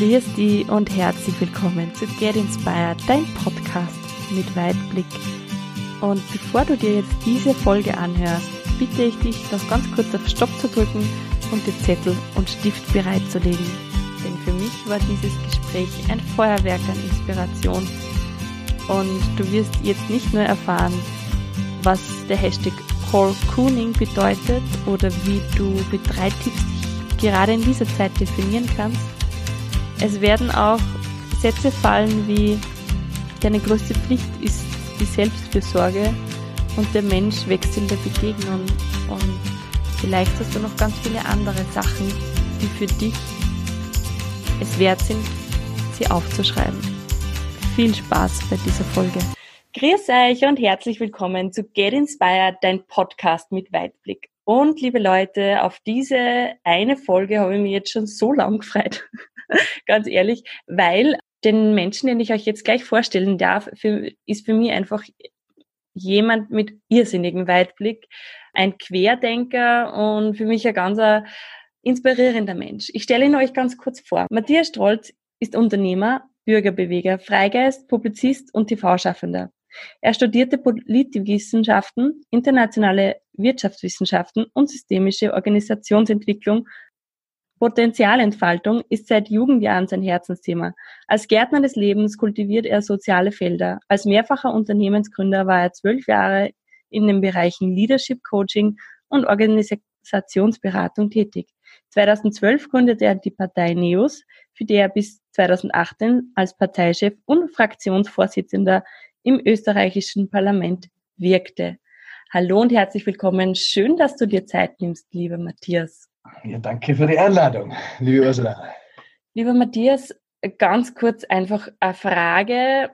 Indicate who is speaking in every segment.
Speaker 1: Grüß dich und herzlich willkommen zu Get Inspired, dein Podcast mit Weitblick. Und bevor du dir jetzt diese Folge anhörst, bitte ich dich, noch ganz kurz auf Stopp zu drücken und dir Zettel und Stift bereitzulegen. Denn für mich war dieses Gespräch ein Feuerwerk an Inspiration. Und du wirst jetzt nicht nur erfahren, was der Hashtag Call Cooning bedeutet oder wie du mit drei Tipps gerade in dieser Zeit definieren kannst, es werden auch Sätze fallen wie, deine größte Pflicht ist die Selbstfürsorge und der Mensch wächst in der Begegnung. Und vielleicht hast du noch ganz viele andere Sachen, die für dich es wert sind, sie aufzuschreiben. Viel Spaß bei dieser Folge. Grüß euch und herzlich willkommen zu Get Inspired, dein Podcast mit Weitblick. Und liebe Leute, auf diese eine Folge habe ich mich jetzt schon so lang gefreut. Ganz ehrlich, weil den Menschen, den ich euch jetzt gleich vorstellen darf, für, ist für mich einfach jemand mit irrsinnigem Weitblick, ein Querdenker und für mich ein ganz inspirierender Mensch. Ich stelle ihn euch ganz kurz vor. Matthias Strolz ist Unternehmer, Bürgerbeweger, Freigeist, Publizist und TV-Schaffender. Er studierte Politikwissenschaften, internationale Wirtschaftswissenschaften und systemische Organisationsentwicklung. Potenzialentfaltung ist seit Jugendjahren sein Herzensthema. Als Gärtner des Lebens kultiviert er soziale Felder. Als mehrfacher Unternehmensgründer war er zwölf Jahre in den Bereichen Leadership Coaching und Organisationsberatung tätig. 2012 gründete er die Partei NEOS, für die er bis 2018 als Parteichef und Fraktionsvorsitzender im österreichischen Parlament wirkte. Hallo und herzlich willkommen. Schön, dass du dir Zeit nimmst, lieber Matthias.
Speaker 2: Ja, danke für die Einladung, liebe Ursula.
Speaker 1: Lieber Matthias, ganz kurz einfach eine Frage.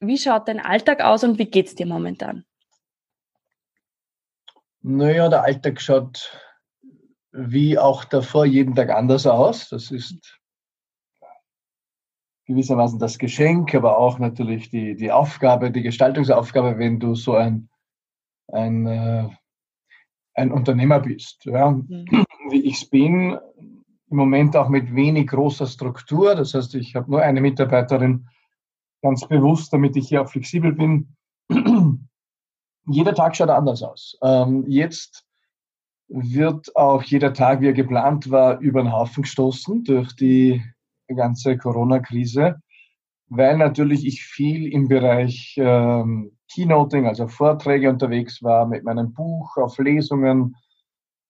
Speaker 1: Wie schaut dein Alltag aus und wie geht's dir momentan?
Speaker 2: Naja, der Alltag schaut wie auch davor jeden Tag anders aus. Das ist gewissermaßen das Geschenk, aber auch natürlich die, die Aufgabe, die Gestaltungsaufgabe, wenn du so ein, ein, äh, ein Unternehmer bist. Ja. Mhm. Wie ich es bin, im Moment auch mit wenig großer Struktur. Das heißt, ich habe nur eine Mitarbeiterin ganz bewusst, damit ich hier auch flexibel bin. jeder Tag schaut anders aus. Ähm, jetzt wird auch jeder Tag, wie er geplant war, über den Haufen gestoßen durch die ganze Corona-Krise, weil natürlich ich viel im Bereich ähm, Keynoting, also Vorträge unterwegs war mit meinem Buch, auf Lesungen,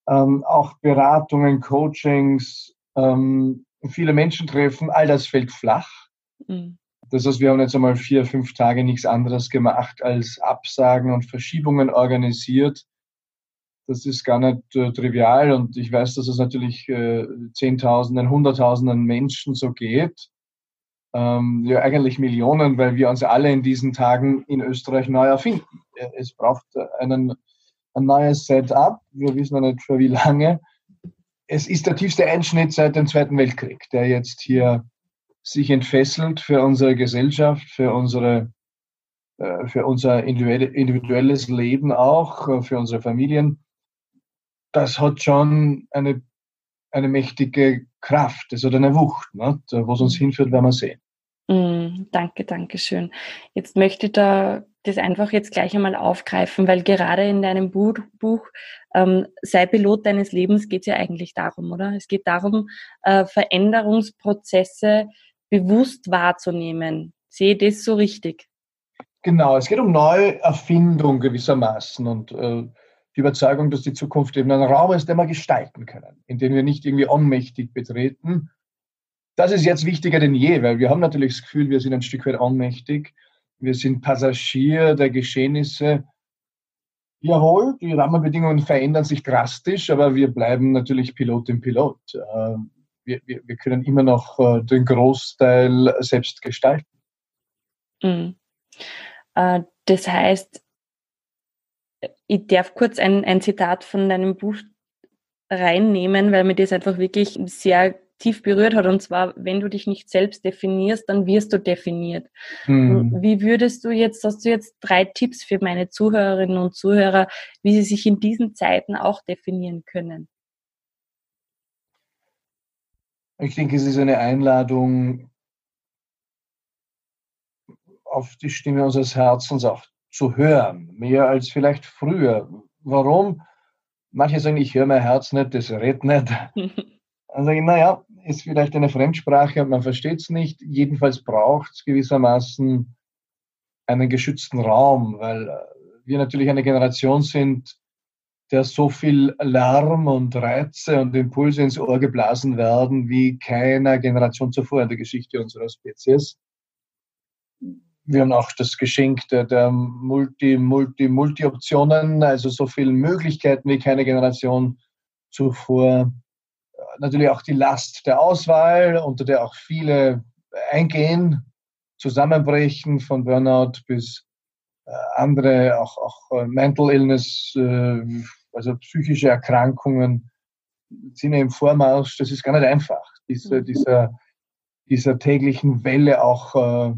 Speaker 2: ähm, auch Beratungen, Coachings, ähm, viele Menschen treffen, all das fällt flach. Mhm. Das heißt, wir haben jetzt einmal vier, fünf Tage nichts anderes gemacht als Absagen und Verschiebungen organisiert das ist gar nicht äh, trivial und ich weiß, dass es natürlich äh, Zehntausenden, Hunderttausenden Menschen so geht. Ähm, ja, eigentlich Millionen, weil wir uns alle in diesen Tagen in Österreich neu erfinden. Es braucht einen, ein neues Setup. Wir wissen noch nicht für wie lange. Es ist der tiefste Einschnitt seit dem Zweiten Weltkrieg, der jetzt hier sich entfesselt für unsere Gesellschaft, für unsere äh, für unser individuelles Leben auch, äh, für unsere Familien das hat schon eine, eine mächtige Kraft, das hat eine Wucht. Ne? Wo es uns hinführt, werden wir sehen.
Speaker 1: Mm, danke, danke schön. Jetzt möchte ich da das einfach jetzt gleich einmal aufgreifen, weil gerade in deinem Buch, Buch ähm, Sei Pilot deines Lebens geht es ja eigentlich darum, oder? Es geht darum, äh, Veränderungsprozesse bewusst wahrzunehmen. Sehe das so richtig?
Speaker 2: Genau, es geht um Neuerfindung gewissermaßen und äh, die Überzeugung, dass die Zukunft eben ein Raum ist, den wir gestalten können, in den wir nicht irgendwie ohnmächtig betreten. Das ist jetzt wichtiger denn je, weil wir haben natürlich das Gefühl, wir sind ein Stück weit ohnmächtig. Wir sind Passagier der Geschehnisse. Jawohl, die Rahmenbedingungen verändern sich drastisch, aber wir bleiben natürlich Pilot im Pilot. Äh, wir, wir, wir können immer noch äh, den Großteil selbst gestalten.
Speaker 1: Mhm. Das heißt, ich darf kurz ein, ein Zitat von deinem Buch reinnehmen, weil mir das einfach wirklich sehr tief berührt hat. Und zwar, wenn du dich nicht selbst definierst, dann wirst du definiert. Mhm. Wie würdest du jetzt, hast du jetzt drei Tipps für meine Zuhörerinnen und Zuhörer, wie sie sich in diesen Zeiten auch definieren können?
Speaker 2: Ich denke, es ist eine Einladung, auf die Stimme unseres Herzens auch zu hören, mehr als vielleicht früher. Warum? Manche sagen, ich höre mein Herz nicht, das redet nicht. Dann sage ich, naja, ist vielleicht eine Fremdsprache und man versteht es nicht. Jedenfalls braucht es gewissermaßen einen geschützten Raum, weil wir natürlich eine Generation sind, der so viel Lärm und Reize und Impulse ins Ohr geblasen werden wie keiner Generation zuvor in der Geschichte unserer Spezies. Wir haben auch das Geschenk der, der Multi, Multi, Multi-Optionen, also so viele Möglichkeiten wie keine Generation zuvor. Natürlich auch die Last der Auswahl, unter der auch viele eingehen, zusammenbrechen, von Burnout bis äh, andere, auch, auch äh, Mental Illness, äh, also psychische Erkrankungen sind ja im Vormarsch. Das ist gar nicht einfach, dieser, mhm. dieser, dieser täglichen Welle auch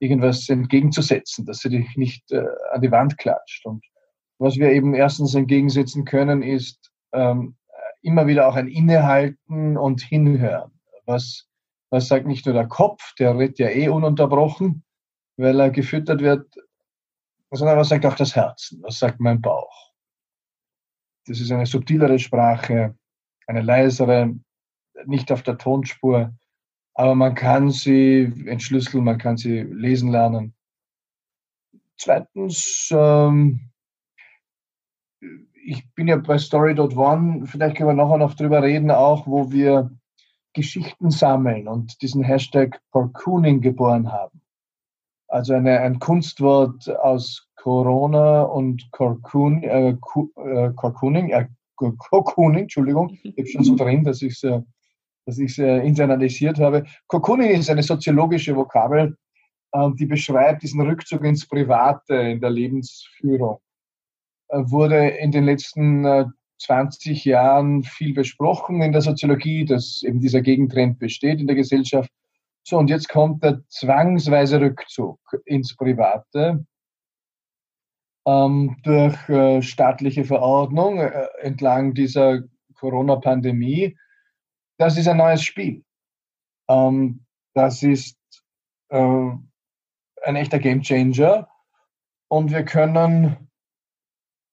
Speaker 2: irgendwas entgegenzusetzen, dass sie dich nicht an die Wand klatscht. Und was wir eben erstens entgegensetzen können, ist ähm, immer wieder auch ein Innehalten und Hinhören. Was, was sagt nicht nur der Kopf, der redet ja eh ununterbrochen, weil er gefüttert wird sondern was sagt auch das Herz? Was sagt mein Bauch? Das ist eine subtilere Sprache, eine leisere, nicht auf der Tonspur, aber man kann sie entschlüsseln, man kann sie lesen lernen. Zweitens, ähm, ich bin ja bei Story.one, vielleicht können wir nachher noch drüber reden, auch wo wir Geschichten sammeln und diesen Hashtag Parkooning geboren haben. Also eine, ein Kunstwort aus Corona und Corcoon, äh, Corcooning, äh, Cocooning, Entschuldigung, ich habe schon so drin, dass ich es äh, dass ich's, äh, internalisiert habe. Cocooning ist eine soziologische Vokabel, äh, die beschreibt diesen Rückzug ins Private in der Lebensführung. Äh, wurde in den letzten äh, 20 Jahren viel besprochen in der Soziologie, dass eben dieser Gegentrend besteht in der Gesellschaft. So, und jetzt kommt der zwangsweise Rückzug ins Private ähm, durch äh, staatliche Verordnung äh, entlang dieser Corona-Pandemie. Das ist ein neues Spiel. Ähm, das ist äh, ein echter Gamechanger und wir können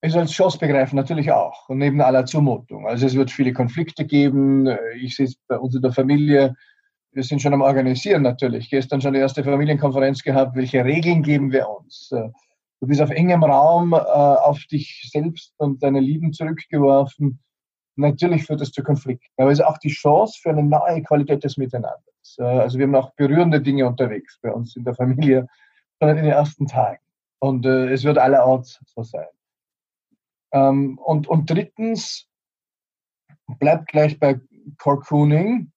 Speaker 2: es als Chance begreifen, natürlich auch, und neben aller Zumutung. Also es wird viele Konflikte geben. Ich sehe es bei uns in der Familie, wir sind schon am Organisieren natürlich. Gestern schon die erste Familienkonferenz gehabt. Welche Regeln geben wir uns? Äh, du bist auf engem Raum äh, auf dich selbst und deine Lieben zurückgeworfen. Natürlich führt das zu Konflikten. Aber es ist auch die Chance für eine neue Qualität des Miteinanders. Äh, also wir haben auch berührende Dinge unterwegs bei uns in der Familie, schon in den ersten Tagen. Und es wird allerorts so sein. Ähm, und, und drittens, bleibt gleich bei Corcooning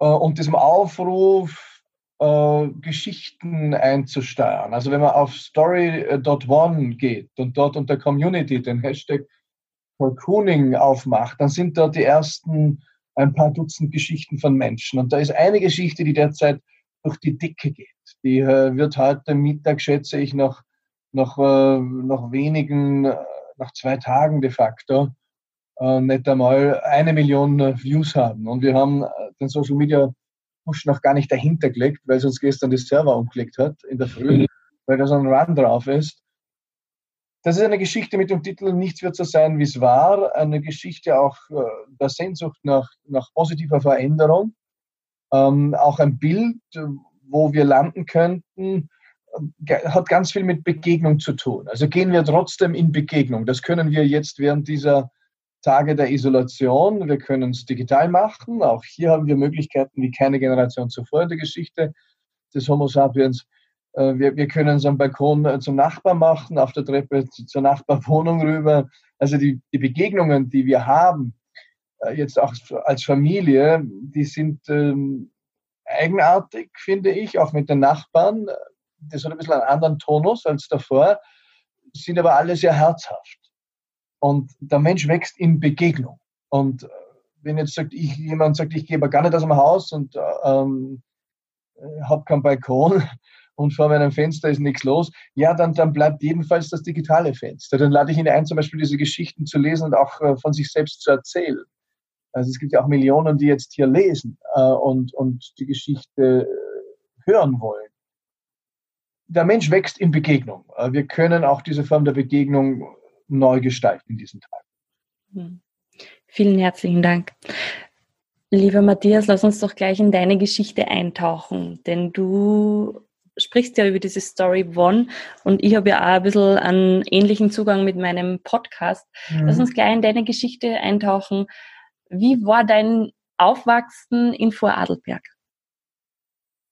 Speaker 2: äh, und diesem Aufruf, äh, Geschichten einzusteuern. Also wenn man auf story.one geht und dort unter Community den Hashtag Cocooning aufmacht, dann sind dort die ersten ein paar Dutzend Geschichten von Menschen. Und da ist eine Geschichte, die derzeit durch die Dicke geht. Die äh, wird heute Mittag, schätze ich, noch, noch, äh, noch wenigen, äh, nach zwei Tagen de facto, äh, nicht einmal eine Million äh, Views haben. Und wir haben äh, den Social Media Push noch gar nicht dahinter gelegt, weil es uns gestern das Server umgelegt hat in der Früh, weil da so ein Run drauf ist. Das ist eine Geschichte mit dem Titel Nichts wird so sein, wie es war. Eine Geschichte auch der Sehnsucht nach, nach positiver Veränderung. Ähm, auch ein Bild, wo wir landen könnten, hat ganz viel mit Begegnung zu tun. Also gehen wir trotzdem in Begegnung. Das können wir jetzt während dieser Tage der Isolation. Wir können es digital machen. Auch hier haben wir Möglichkeiten wie keine Generation zuvor in der Geschichte des Homo sapiens. Äh, wir, wir können es am Balkon äh, zum Nachbar machen, auf der Treppe zur Nachbarwohnung rüber. Also die, die Begegnungen, die wir haben, äh, jetzt auch als Familie, die sind ähm, eigenartig, finde ich, auch mit den Nachbarn. Das hat ein bisschen einen anderen Tonus als davor, sind aber alle sehr herzhaft. Und der Mensch wächst in Begegnung. Und äh, wenn jetzt sagt, ich, jemand sagt, ich gehe aber gar nicht aus dem Haus und äh, ähm, äh, habe keinen Balkon und vor meinem Fenster ist nichts los, ja, dann, dann bleibt jedenfalls das digitale Fenster. Dann lade ich ihn ein, zum Beispiel diese Geschichten zu lesen und auch von sich selbst zu erzählen. Also es gibt ja auch Millionen, die jetzt hier lesen äh, und, und die Geschichte hören wollen. Der Mensch wächst in Begegnung. Äh, wir können auch diese Form der Begegnung neu gestalten in diesen Tagen.
Speaker 1: Hm. Vielen herzlichen Dank. Lieber Matthias, lass uns doch gleich in deine Geschichte eintauchen, denn du sprichst ja über diese Story One und ich habe ja auch ein bisschen einen ähnlichen Zugang mit meinem Podcast. Mhm. Lass uns gleich in deine Geschichte eintauchen. Wie war dein Aufwachsen in Vorarlberg?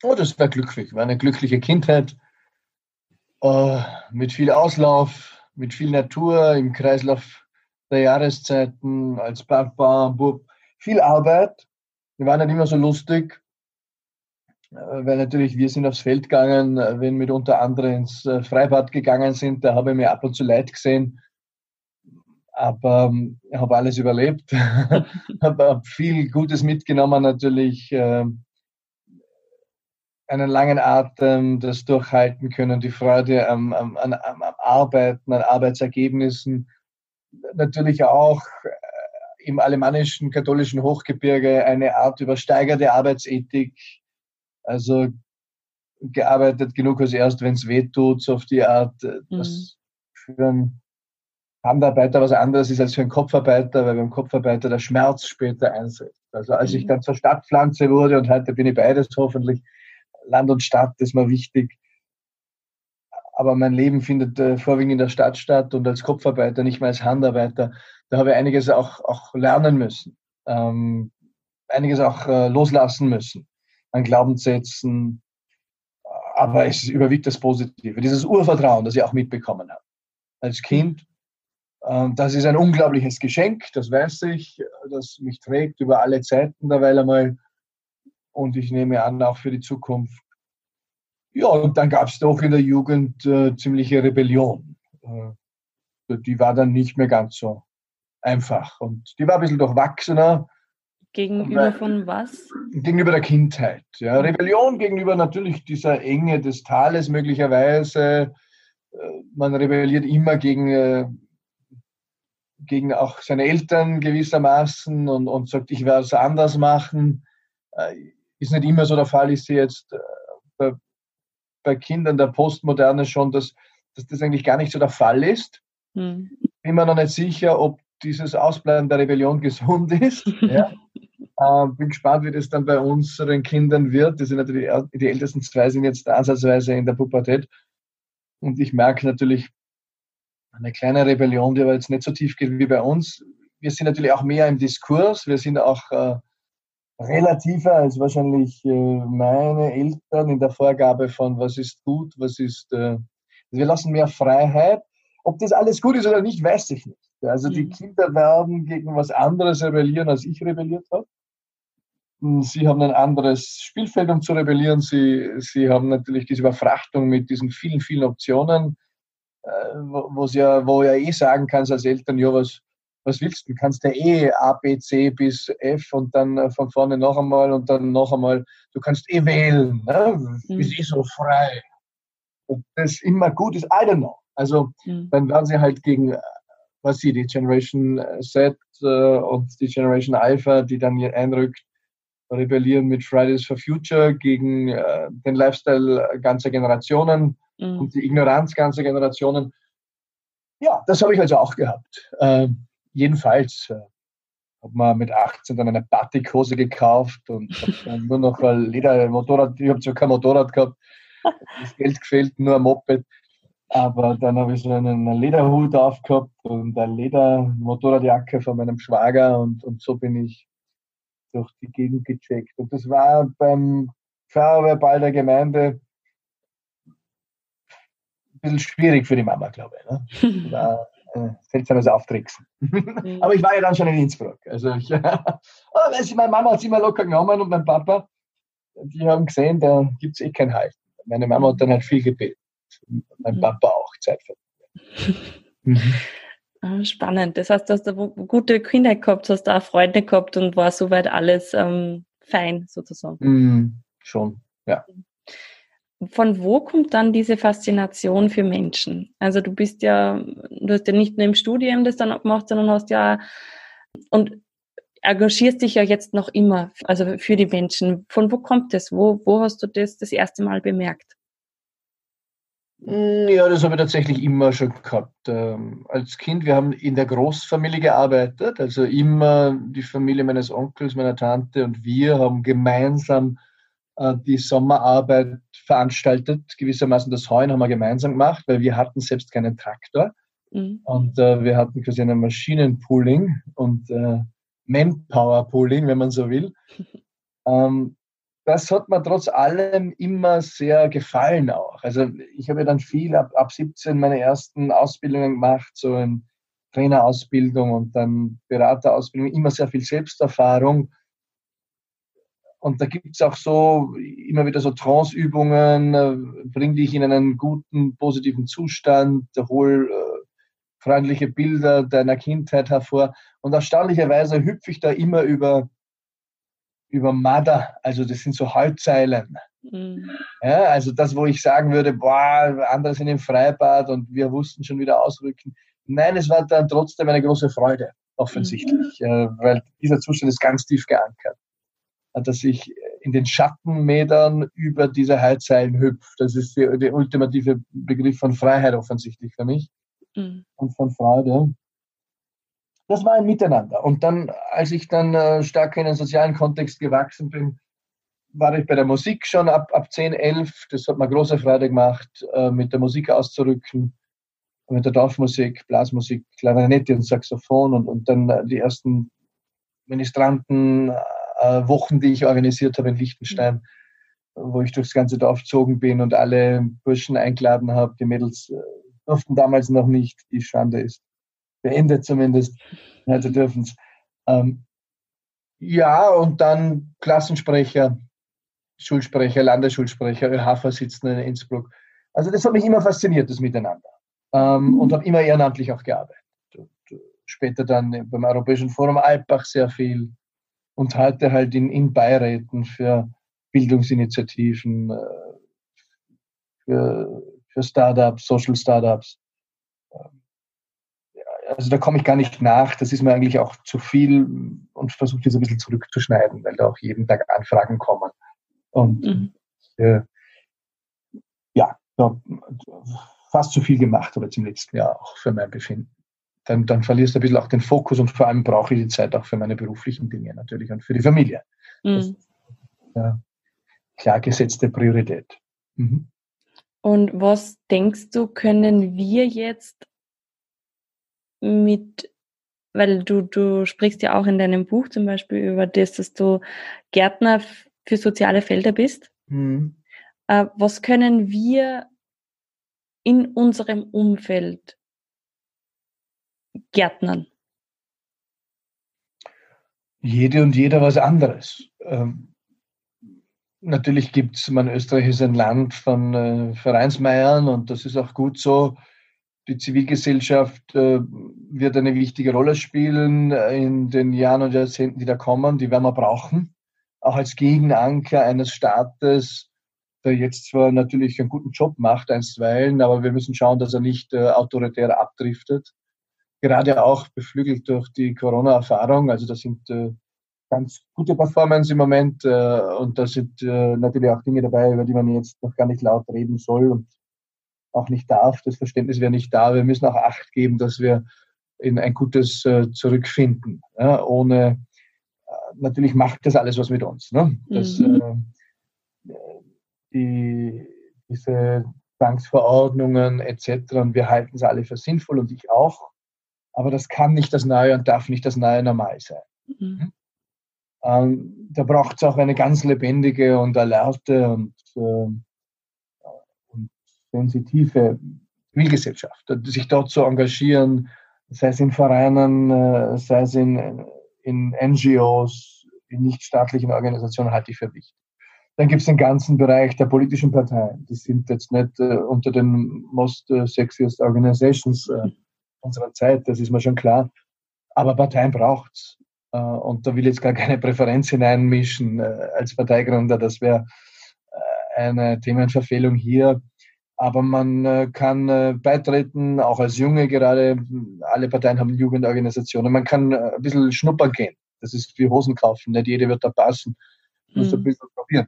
Speaker 2: Oh, das war glücklich. War eine glückliche Kindheit äh, mit viel Auslauf, mit viel Natur im Kreislauf der Jahreszeiten als Bub. Viel Arbeit. Wir waren nicht immer so lustig, äh, weil natürlich wir sind aufs Feld gegangen, äh, wenn mitunter andere ins Freibad gegangen sind. Da habe ich mir ab und zu leid gesehen. Aber ähm, habe alles überlebt. habe viel Gutes mitgenommen natürlich. Ähm, einen langen Atem, das Durchhalten können, die Freude am, am, am, am Arbeiten, an Arbeitsergebnissen. Natürlich auch im alemannischen katholischen Hochgebirge eine Art übersteigerte Arbeitsethik. Also gearbeitet genug als erst, wenn es weh tut, so auf die Art, äh, mhm. für einen Handarbeiter was anderes ist als für einen Kopfarbeiter, weil beim Kopfarbeiter der Schmerz später einsetzt. Also als mhm. ich dann zur Stadtpflanze wurde und heute bin ich beides hoffentlich, Land und Stadt ist mir wichtig, aber mein Leben findet äh, vorwiegend in der Stadt statt und als Kopfarbeiter, nicht mehr als Handarbeiter. Da habe ich einiges auch, auch lernen müssen, ähm, einiges auch äh, loslassen müssen an Glaubenssätzen. Aber es überwiegt das Positive, dieses Urvertrauen, das ich auch mitbekommen habe als Kind. Ähm, das ist ein unglaubliches Geschenk, das weiß ich, das mich trägt über alle Zeiten derweil einmal. Und ich nehme an, auch für die Zukunft ja, und dann gab es doch in der Jugend äh, ziemliche Rebellion. Äh, die war dann nicht mehr ganz so einfach. Und die war ein bisschen durchwachsener.
Speaker 1: Gegenüber von was?
Speaker 2: Gegenüber der Kindheit. Ja. Rebellion gegenüber natürlich dieser Enge des Tales möglicherweise. Äh, man rebelliert immer gegen, äh, gegen auch seine Eltern gewissermaßen und, und sagt, ich werde es anders machen. Äh, ist nicht immer so der Fall, ich sehe jetzt bei bei Kindern der Postmoderne schon, dass, dass das eigentlich gar nicht so der Fall ist. Hm. Bin mir noch nicht sicher, ob dieses Ausbleiben der Rebellion gesund ist. ja. äh, bin gespannt, wie das dann bei unseren Kindern wird. Das sind natürlich die ältesten zwei sind jetzt ansatzweise in der Pubertät. Und ich merke natürlich eine kleine Rebellion, die aber jetzt nicht so tief geht wie bei uns. Wir sind natürlich auch mehr im Diskurs. Wir sind auch äh, relativer als wahrscheinlich äh, meine Eltern in der Vorgabe von, was ist gut, was ist. Äh, wir lassen mehr Freiheit. Ob das alles gut ist oder nicht, weiß ich nicht. Also die mhm. Kinder werden gegen was anderes rebellieren, als ich rebelliert habe. Hm, sie haben ein anderes Spielfeld, um zu rebellieren. Sie, sie haben natürlich diese Überfrachtung mit diesen vielen, vielen Optionen, äh, wo, ja, wo ja eh sagen kannst als Eltern, ja, was, was willst du? Du kannst ja eh A, B, C bis F und dann äh, von vorne noch einmal und dann noch einmal. Du kannst eh wählen. Ne? Mhm. Ist eh so frei. Ob das immer gut ist, I don't know. Also mhm. dann werden sie halt gegen, äh, was sie, die Generation äh, Z und die Generation Alpha, die dann hier einrückt, rebellieren mit Fridays for Future gegen äh, den Lifestyle ganzer Generationen mhm. und die Ignoranz ganzer Generationen. Ja, das habe ich also auch gehabt. Ähm, jedenfalls äh, habe man mit 18 dann eine Batikhose gekauft und dann nur noch ein Ledermotorrad. Ich habe zwar kein Motorrad gehabt, das Geld gefällt, nur ein Moped. Aber dann habe ich so einen Lederhut aufgehabt und eine Ledermotorradjacke von meinem Schwager und, und so bin ich durch die Gegend gecheckt. Und das war beim Feuerwehrball der Gemeinde ein bisschen schwierig für die Mama, glaube ich. Ne? War äh, seltsames Auftricksen. Mhm. Aber ich war ja dann schon in Innsbruck. Also ich, ich, meine Mama hat es immer locker genommen und mein Papa, die haben gesehen, da gibt es eh kein Halt. Meine Mama hat dann halt viel gebetet. Mein mhm. Papa auch Zeit
Speaker 1: mhm. Spannend. Das heißt, du hast eine gute Kindheit gehabt, hast da Freunde gehabt und war soweit alles ähm, fein sozusagen.
Speaker 2: Mm, schon, ja.
Speaker 1: Von wo kommt dann diese Faszination für Menschen? Also du bist ja, du hast ja nicht nur im Studium das dann gemacht, sondern hast ja, und engagierst dich ja jetzt noch immer, also für die Menschen. Von wo kommt das? Wo, wo hast du das das erste Mal bemerkt?
Speaker 2: Hm, ja, das habe ich tatsächlich immer schon gehabt. Ähm, als Kind, wir haben in der Großfamilie gearbeitet, also immer die Familie meines Onkels, meiner Tante und wir haben gemeinsam die Sommerarbeit veranstaltet. Gewissermaßen das Heuen haben wir gemeinsam gemacht, weil wir hatten selbst keinen Traktor. Mhm. Und äh, wir hatten quasi einen Maschinenpooling und äh, Manpower-Pooling, wenn man so will. ähm, das hat mir trotz allem immer sehr gefallen auch. Also ich habe ja dann viel ab, ab 17 meine ersten Ausbildungen gemacht, so in Trainerausbildung und dann Beraterausbildung, immer sehr viel Selbsterfahrung. Und da gibt es auch so immer wieder so Trance-Übungen, äh, bring dich in einen guten, positiven Zustand, hol äh, freundliche Bilder deiner Kindheit hervor. Und erstaunlicherweise hüpfe ich da immer über über Mada, also das sind so Halbzeilen. Mhm. Ja, also das, wo ich sagen würde, boah, andere sind im Freibad und wir wussten schon wieder ausrücken. Nein, es war dann trotzdem eine große Freude, offensichtlich, mhm. äh, weil dieser Zustand ist ganz tief geankert. Dass ich in den Schattenmetern über diese Heizseilen hüpfe. Das ist der, der ultimative Begriff von Freiheit offensichtlich für mich mhm. und von Freude das war ein Miteinander. Und dann, als ich dann äh, stärker in den sozialen Kontext gewachsen bin, war ich bei der Musik schon ab, ab 10, 11. Das hat mir große Freude gemacht, äh, mit der Musik auszurücken, mit der Dorfmusik, Blasmusik, Klarinette und Saxophon und, und dann äh, die ersten Ministranten, Wochen, die ich organisiert habe in Liechtenstein, wo ich durchs ganze Dorf gezogen bin und alle Burschen eingeladen habe. Die Mädels äh, durften damals noch nicht, die Schande ist beendet zumindest. Also dürfen es. Ähm, ja, und dann Klassensprecher, Schulsprecher, Landesschulsprecher, ÖH-Vorsitzender in Innsbruck. Also das hat mich immer fasziniert, das Miteinander. Ähm, und habe immer ehrenamtlich auch gearbeitet. Und äh, später dann beim Europäischen Forum Alpbach sehr viel und heute halt in, in Beiräten für Bildungsinitiativen, äh, für, für Startups, Social Startups also da komme ich gar nicht nach. Das ist mir eigentlich auch zu viel und versuche das ein bisschen zurückzuschneiden, weil da auch jeden Tag Anfragen kommen. Und mhm. äh, ja, fast zu viel gemacht habe ich im letzten Jahr auch für mein Befinden. Dann, dann verlierst du ein bisschen auch den Fokus und vor allem brauche ich die Zeit auch für meine beruflichen Dinge natürlich und für die Familie. Mhm. Das ist eine klar gesetzte Priorität. Mhm.
Speaker 1: Und was denkst du, können wir jetzt mit, weil du, du sprichst ja auch in deinem Buch zum Beispiel über das, dass du Gärtner für soziale Felder bist. Mhm. Äh, was können wir in unserem Umfeld gärtnern?
Speaker 2: Jede und jeder was anderes. Ähm, natürlich gibt es, man Österreich ist ein Land von äh, Vereinsmeiern und das ist auch gut so die Zivilgesellschaft äh, wird eine wichtige Rolle spielen in den Jahren und Jahrzehnten, die da kommen. Die werden wir brauchen. Auch als Gegenanker eines Staates, der jetzt zwar natürlich einen guten Job macht, einstweilen, aber wir müssen schauen, dass er nicht äh, autoritär abdriftet. Gerade auch beflügelt durch die Corona-Erfahrung. Also das sind äh, ganz gute Performance im Moment äh, und da sind äh, natürlich auch Dinge dabei, über die man jetzt noch gar nicht laut reden soll und auch nicht darf. Das Verständnis wäre nicht da. Wir müssen auch Acht geben, dass wir in ein gutes äh, zurückfinden. Ja, ohne, äh, natürlich macht das alles was mit uns. Ne? Das, mhm. äh, die, diese Zwangsverordnungen etc. Und wir halten es alle für sinnvoll und ich auch. Aber das kann nicht das Neue und darf nicht das Neue Normal sein. Mhm. Hm? Ähm, da braucht es auch eine ganz lebendige und alerte und äh, sensitive Zivilgesellschaft, sich dort zu engagieren, sei es in Vereinen, äh, sei es in, in NGOs, in nichtstaatlichen Organisationen, halte ich für wichtig. Dann gibt es den ganzen Bereich der politischen Parteien. Die sind jetzt nicht äh, unter den most sexiest organizations äh, unserer Zeit, das ist mir schon klar. Aber Parteien braucht es. Äh, und da will ich jetzt gar keine Präferenz hineinmischen äh, als Parteigründer. Das wäre äh, eine Themenverfehlung hier. Aber man kann beitreten, auch als Junge gerade. Alle Parteien haben Jugendorganisationen. Man kann ein bisschen schnuppern gehen. Das ist wie Hosen kaufen, nicht jede wird da passen. Mhm. ein bisschen probieren.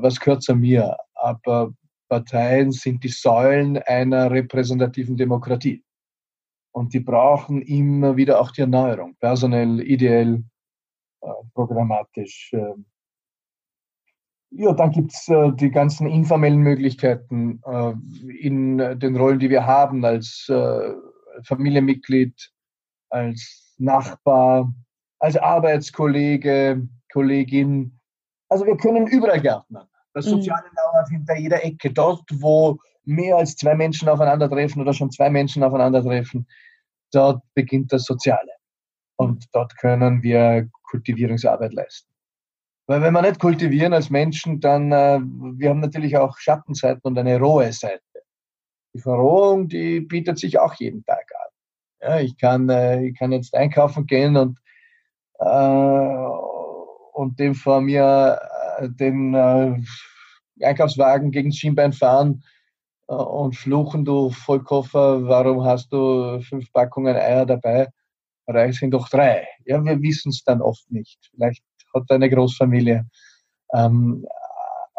Speaker 2: Was gehört zu mir? Aber Parteien sind die Säulen einer repräsentativen Demokratie. Und die brauchen immer wieder auch die Erneuerung, personell, ideell, äh, programmatisch. Äh. Ja, dann gibt's äh, die ganzen informellen Möglichkeiten äh, in den Rollen, die wir haben als äh, Familienmitglied, als Nachbar, als Arbeitskollege, Kollegin. Also wir können überall gärtnern. Das mhm. Soziale lauert hinter jeder Ecke. Dort, wo mehr als zwei Menschen aufeinandertreffen oder schon zwei Menschen aufeinandertreffen, dort beginnt das Soziale. Und dort können wir Kultivierungsarbeit leisten. Weil wenn wir nicht kultivieren als Menschen, dann, äh, wir haben natürlich auch Schattenseiten und eine rohe Seite. Die Verrohung, die bietet sich auch jeden Tag an. Ja, ich, kann, äh, ich kann jetzt einkaufen gehen und, äh, und dem vor mir äh, den äh, Einkaufswagen gegen das Schienbein fahren und fluchen, du Vollkoffer, warum hast du fünf Packungen Eier dabei? Reich sind doch drei. Ja, wir wissen es dann oft nicht. Vielleicht hat er eine Großfamilie. Ähm,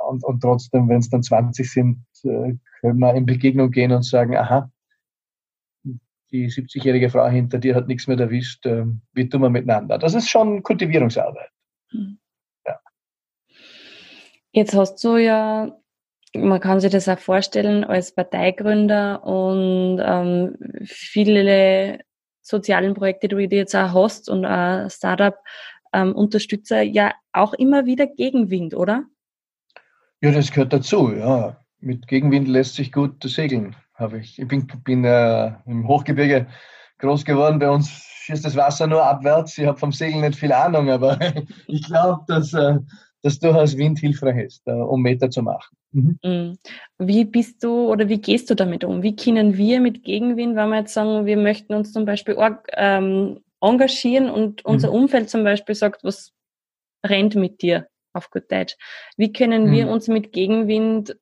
Speaker 2: und, und trotzdem, wenn es dann 20 sind, äh, können wir in Begegnung gehen und sagen, aha, die 70-jährige Frau hinter dir hat nichts mehr erwischt, äh, wie tun wir miteinander? Das ist schon Kultivierungsarbeit. Hm.
Speaker 1: Ja. Jetzt hast du ja man kann sich das auch vorstellen als Parteigründer und ähm, viele sozialen Projekte, die du jetzt auch hast und auch Startup-Unterstützer, ähm, ja auch immer wieder Gegenwind, oder?
Speaker 2: Ja, das gehört dazu, ja. Mit Gegenwind lässt sich gut segeln, habe ich. Ich bin, bin äh, im Hochgebirge groß geworden. Bei uns schießt das Wasser nur abwärts. Ich habe vom Segeln nicht viel Ahnung, aber ich glaube, dass äh, dass durchaus Wind hilfreich ist, äh, um Meter zu machen.
Speaker 1: Mhm. mhm. Wie bist du oder wie gehst du damit um? Wie können wir mit Gegenwind, wenn wir jetzt sagen, wir möchten uns zum Beispiel ähm, engagieren und unser mhm. Umfeld zum Beispiel sagt, was rennt mit dir auf gut Deutsch? Wie können mhm. wir uns mit Gegenwind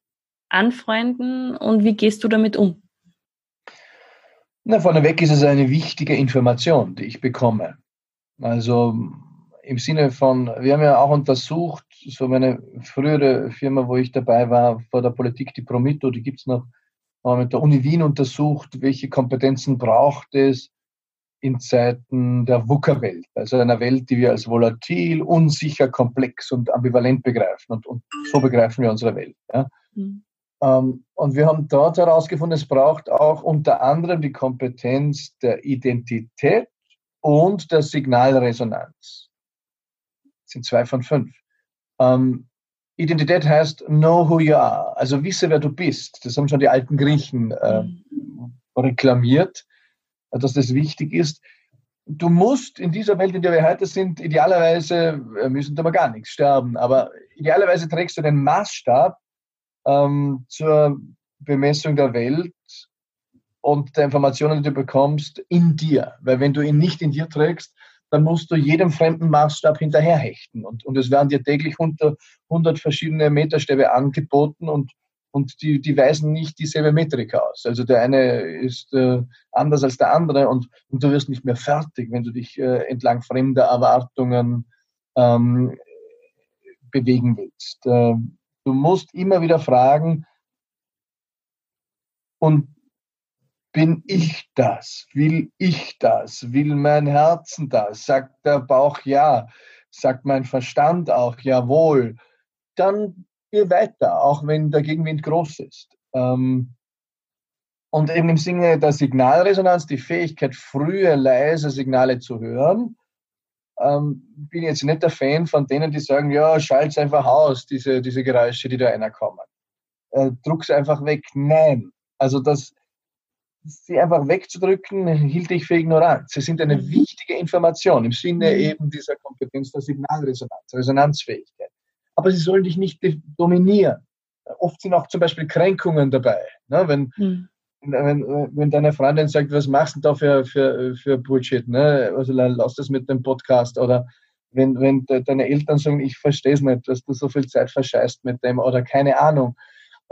Speaker 1: anfreunden und wie gehst du damit um?
Speaker 2: Na, vorneweg ist es eine wichtige Information, die ich bekomme. Also im Sinne von, wir haben ja auch untersucht, so meine frühere Firma, wo ich dabei war, vor der Politik, die Promito, die gibt es noch, haben mit der Uni Wien untersucht, welche Kompetenzen braucht es in Zeiten der VUCA-Welt, also einer Welt, die wir als volatil, unsicher, komplex und ambivalent begreifen. Und, und so begreifen wir unsere Welt. Ja. Mhm. Ähm, und wir haben dort herausgefunden, es braucht auch unter anderem die Kompetenz der Identität und der Signalresonanz sind zwei von fünf. Ähm, Identität heißt know who you are, also wisse, wer du bist. Das haben schon die alten Griechen äh, mhm. reklamiert, dass das wichtig ist. Du musst in dieser Welt, in der wir heute sind, idealerweise, wir müssen aber gar nichts sterben, aber idealerweise trägst du den Maßstab ähm, zur Bemessung der Welt und der Informationen, die du bekommst, in dir. Weil wenn du ihn nicht in dir trägst, dann musst du jedem fremden Maßstab hinterherhechten. Und, und es werden dir täglich 100, 100 verschiedene Meterstäbe angeboten und, und die, die weisen nicht dieselbe Metrik aus. Also der eine ist äh, anders als der andere und, und du wirst nicht mehr fertig, wenn du dich äh, entlang fremder Erwartungen ähm, bewegen willst. Äh, du musst immer wieder fragen, und bin ich das? Will ich das? Will mein Herzen das? Sagt der Bauch ja? Sagt mein Verstand auch jawohl? Dann geh weiter, auch wenn der Gegenwind groß ist. Ähm, und eben im Sinne der Signalresonanz, die Fähigkeit, frühe, leise Signale zu hören, ähm, bin jetzt nicht der Fan von denen, die sagen, ja, schalt's einfach aus, diese, diese Geräusche, die da einer kommen. Äh, druck's einfach weg. Nein. Also das, sie einfach wegzudrücken, hielt ich für Ignoranz. Sie sind eine mhm. wichtige Information im Sinne mhm. eben dieser Kompetenz der Signalresonanz, Resonanzfähigkeit. Aber sie sollen dich nicht dominieren. Oft sind auch zum Beispiel Kränkungen dabei. Ne? Wenn, mhm. wenn, wenn deine Freundin sagt, was machst du da für, für, für Bullshit? Ne? Also lass das mit dem Podcast. Oder wenn, wenn deine Eltern sagen, ich verstehe es nicht, dass du so viel Zeit verscheißt mit dem oder keine Ahnung.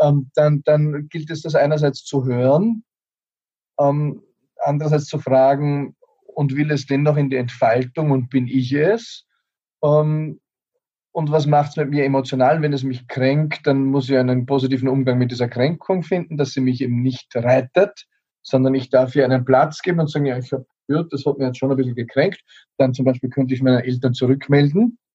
Speaker 2: Ähm, dann, dann gilt es, das einerseits zu hören ähm, andererseits zu fragen, und will es dennoch in die Entfaltung und bin ich es? Ähm, und was macht es mit mir emotional? Wenn es mich kränkt, dann muss ich einen positiven Umgang mit dieser Kränkung finden, dass sie mich eben nicht rettet, sondern ich darf ihr einen Platz geben und sagen, ja, ich habe gehört, das hat mir jetzt schon ein bisschen gekränkt. Dann zum Beispiel könnte ich meinen Eltern zurückmelden